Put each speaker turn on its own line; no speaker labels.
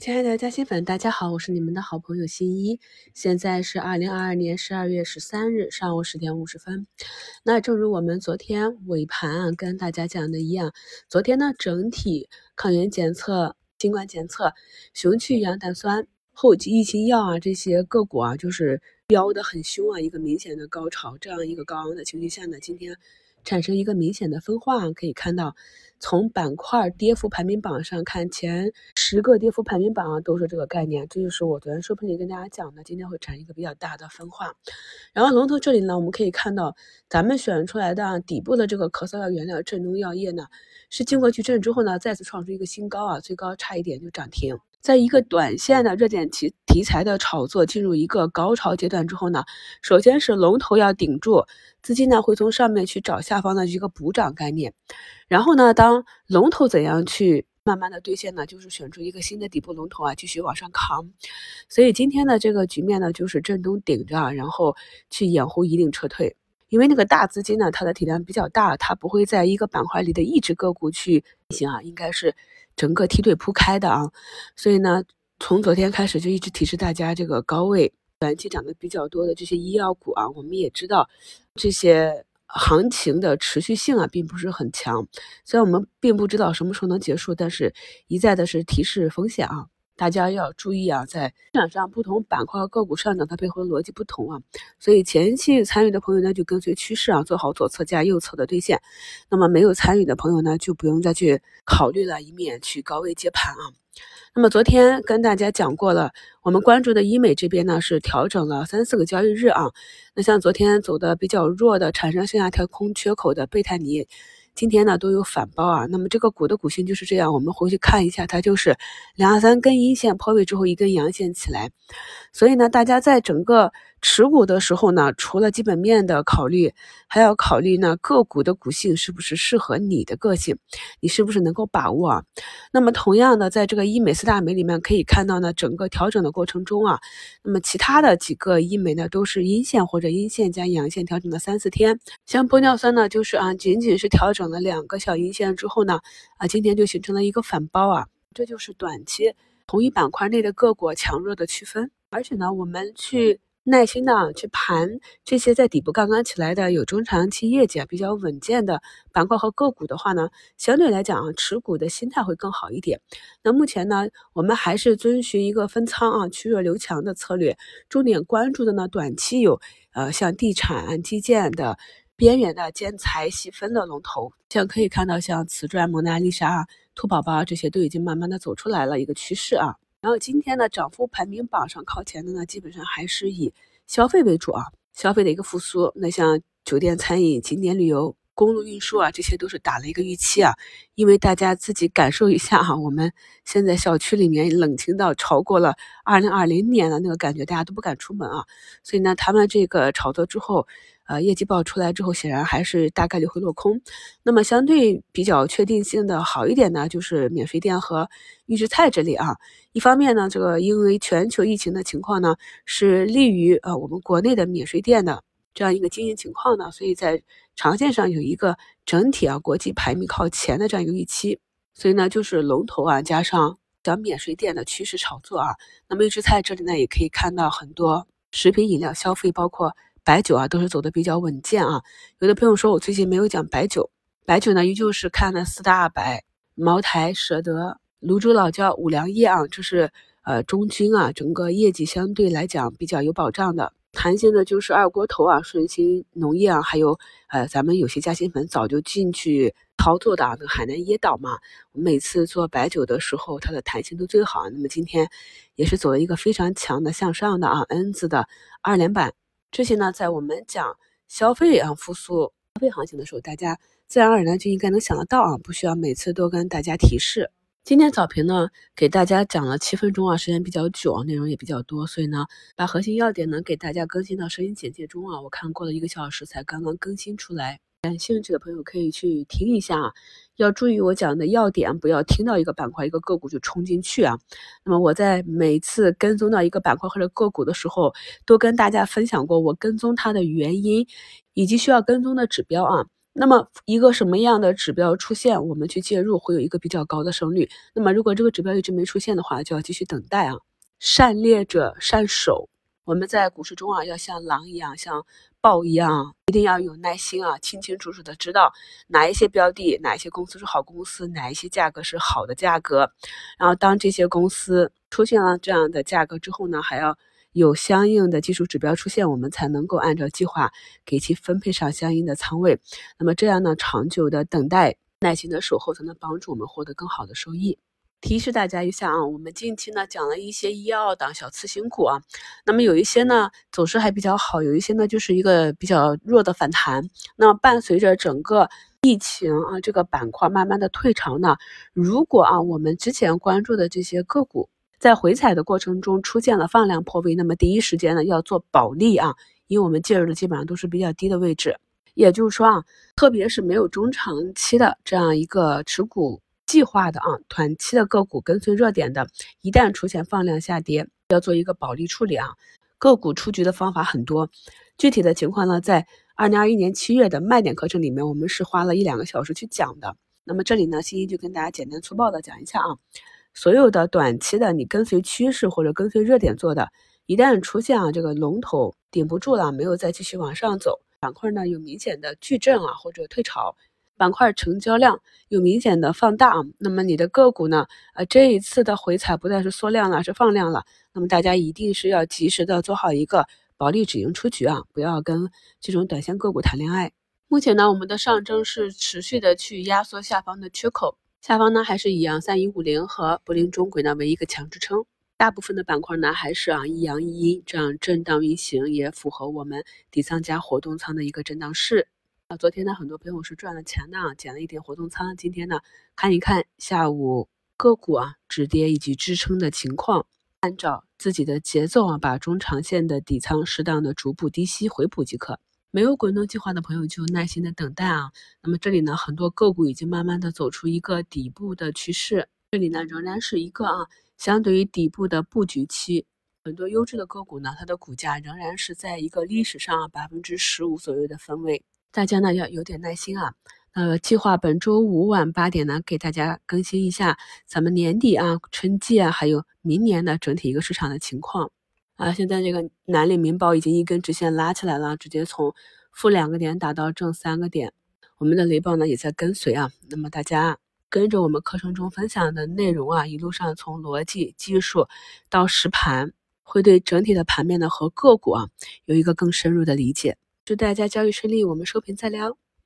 亲爱的嘉兴粉，大家好，我是你们的好朋友新一。现在是二零二二年十二月十三日上午十点五十分。那正如我们昨天尾盘啊跟大家讲的一样，昨天呢整体抗原检测、新冠检测、雄去氧胆酸、后继疫情药啊这些个股啊，就是飙得很凶啊，一个明显的高潮。这样一个高昂的情绪下呢，今天。产生一个明显的分化，可以看到，从板块跌幅排名榜上看，前十个跌幅排名榜都是这个概念，这就是我昨天视频里跟大家讲的，今天会产生一个比较大的分化。然后龙头这里呢，我们可以看到，咱们选出来的底部的这个咳嗽药原料正中药业呢，是经过矩阵之后呢，再次创出一个新高啊，最高差一点就涨停。在一个短线的热点题题材的炒作进入一个高潮阶段之后呢，首先是龙头要顶住，资金呢会从上面去找下方的一个补涨概念，然后呢，当龙头怎样去慢慢的兑现呢？就是选出一个新的底部龙头啊，继续往上扛。所以今天的这个局面呢，就是震东顶着，然后去掩护一定撤退，因为那个大资金呢，它的体量比较大，它不会在一个板块里的一只个股去进行啊，应该是。整个梯队铺开的啊，所以呢，从昨天开始就一直提示大家，这个高位短期涨得比较多的这些医药股啊，我们也知道这些行情的持续性啊，并不是很强。虽然我们并不知道什么时候能结束，但是一再的是提示风险啊。大家要注意啊，在市场上不同板块和个股上涨，它背后的逻辑不同啊，所以前期参与的朋友呢，就跟随趋势啊，做好左侧加右侧的兑现。那么没有参与的朋友呢，就不用再去考虑了，以免去高位接盘啊。那么昨天跟大家讲过了，我们关注的医美这边呢，是调整了三四个交易日啊。那像昨天走的比较弱的，产生向下跳空缺口的贝泰尼。今天呢都有反包啊，那么这个股的股性就是这样，我们回去看一下，它就是两三根阴线破位之后一根阳线起来，所以呢，大家在整个。持股的时候呢，除了基本面的考虑，还要考虑呢个股的股性是不是适合你的个性，你是不是能够把握啊？那么同样的，在这个医美四大美里面可以看到呢，整个调整的过程中啊，那么其他的几个医美呢都是阴线或者阴线加阳线调整了三四天，像玻尿酸呢就是啊，仅仅是调整了两个小阴线之后呢，啊今天就形成了一个反包啊，这就是短期同一板块内的个股强弱的区分，而且呢，我们去。耐心的去盘这些在底部刚刚起来的有中长期业绩啊比较稳健的板块和个股的话呢，相对来讲啊持股的心态会更好一点。那目前呢，我们还是遵循一个分仓啊去弱留强的策略，重点关注的呢短期有呃像地产、基建的边缘的建材细分的龙头，像可以看到像瓷砖、蒙娜丽莎、兔宝宝这些都已经慢慢的走出来了一个趋势啊。然后今天呢，涨幅排名榜上靠前的呢，基本上还是以消费为主啊，消费的一个复苏。那像酒店、餐饮、景点旅游、公路运输啊，这些都是打了一个预期啊。因为大家自己感受一下哈，我们现在小区里面冷清到超过了二零二零年的那个感觉，大家都不敢出门啊。所以呢，他们这个炒作之后。呃，业绩报出来之后，显然还是大概率会落空。那么相对比较确定性的好一点呢，就是免税店和预制菜这里啊。一方面呢，这个因为全球疫情的情况呢，是利于呃我们国内的免税店的这样一个经营情况呢，所以在长线上有一个整体啊国际排名靠前的这样一个预期。所以呢，就是龙头啊加上讲免税店的趋势炒作啊。那么预制菜这里呢，也可以看到很多食品饮料消费，包括。白酒啊，都是走的比较稳健啊。有的朋友说我最近没有讲白酒，白酒呢依旧是看了四大白，茅台、舍得、泸州老窖、五粮液啊，这是呃中军啊，整个业绩相对来讲比较有保障的。弹性的就是二锅头啊，顺鑫农业啊，还有呃咱们有些嘉兴粉早就进去操作的啊，那个海南椰岛嘛，我们每次做白酒的时候，它的弹性都最好。那么今天也是走了一个非常强的向上的啊，N 字的二连板。这些呢，在我们讲消费啊复苏、消费行情的时候，大家自然而然就应该能想得到啊，不需要每次都跟大家提示。今天早评呢，给大家讲了七分钟啊，时间比较久，内容也比较多，所以呢，把核心要点呢给大家更新到声音简介中啊。我看过了一个小时才刚刚更新出来。感兴趣的朋友可以去听一下啊，要注意我讲的要点，不要听到一个板块、一个个股就冲进去啊。那么我在每次跟踪到一个板块或者个股的时候，都跟大家分享过我跟踪它的原因以及需要跟踪的指标啊。那么一个什么样的指标出现，我们去介入会有一个比较高的胜率。那么如果这个指标一直没出现的话，就要继续等待啊。善猎者善守，我们在股市中啊，要像狼一样，像豹一样，一定要有耐心啊，清清楚楚的知道哪一些标的、哪一些公司是好公司，哪一些价格是好的价格。然后当这些公司出现了这样的价格之后呢，还要有相应的技术指标出现，我们才能够按照计划给其分配上相应的仓位。那么这样呢，长久的等待、耐心的守候，才能帮助我们获得更好的收益。提示大家一下啊，我们近期呢讲了一些医药档小次新股啊，那么有一些呢走势还比较好，有一些呢就是一个比较弱的反弹。那伴随着整个疫情啊这个板块慢慢的退潮呢，如果啊我们之前关注的这些个股在回踩的过程中出现了放量破位，那么第一时间呢要做保利啊，因为我们介入的基本上都是比较低的位置，也就是说啊，特别是没有中长期的这样一个持股。计划的啊，短期的个股跟随热点的，一旦出现放量下跌，要做一个保利处理啊。个股出局的方法很多，具体的情况呢，在二零二一年七月的卖点课程里面，我们是花了一两个小时去讲的。那么这里呢，欣欣就跟大家简单粗暴的讲一下啊。所有的短期的你跟随趋势或者跟随热点做的，一旦出现啊这个龙头顶不住了，没有再继续往上走，板块呢有明显的巨震啊或者退潮。板块成交量有明显的放大，那么你的个股呢？呃，这一次的回踩不再是缩量了，是放量了。那么大家一定是要及时的做好一个保利止盈出局啊，不要跟这种短线个股谈恋爱。目前呢，我们的上证是持续的去压缩下方的缺口，下方呢还是以阳三一五零和柏林中轨呢为一个强支撑。大部分的板块呢还是啊一阳一阴这样震荡运行，也符合我们底仓加活动仓的一个震荡势。啊，昨天呢，很多朋友是赚了钱的，减了一点活动仓。今天呢，看一看下午个股啊止跌以及支撑的情况，按照自己的节奏啊，把中长线的底仓适当的逐步低吸回补即可。没有滚动计划的朋友就耐心的等待啊。那么这里呢，很多个股已经慢慢的走出一个底部的趋势，这里呢仍然是一个啊相对于底部的布局期。很多优质的个股呢，它的股价仍然是在一个历史上百分之十五左右的分位。大家呢要有点耐心啊，呃，计划本周五晚八点呢给大家更新一下咱们年底啊、春季啊，还有明年的整体一个市场的情况啊。现在这个南岭民保已经一根直线拉起来了，直接从负两个点打到正三个点，我们的雷暴呢也在跟随啊。那么大家跟着我们课程中分享的内容啊，一路上从逻辑、技术到实盘，会对整体的盘面呢和个股啊有一个更深入的理解。祝大家交易顺利，我们收评再聊。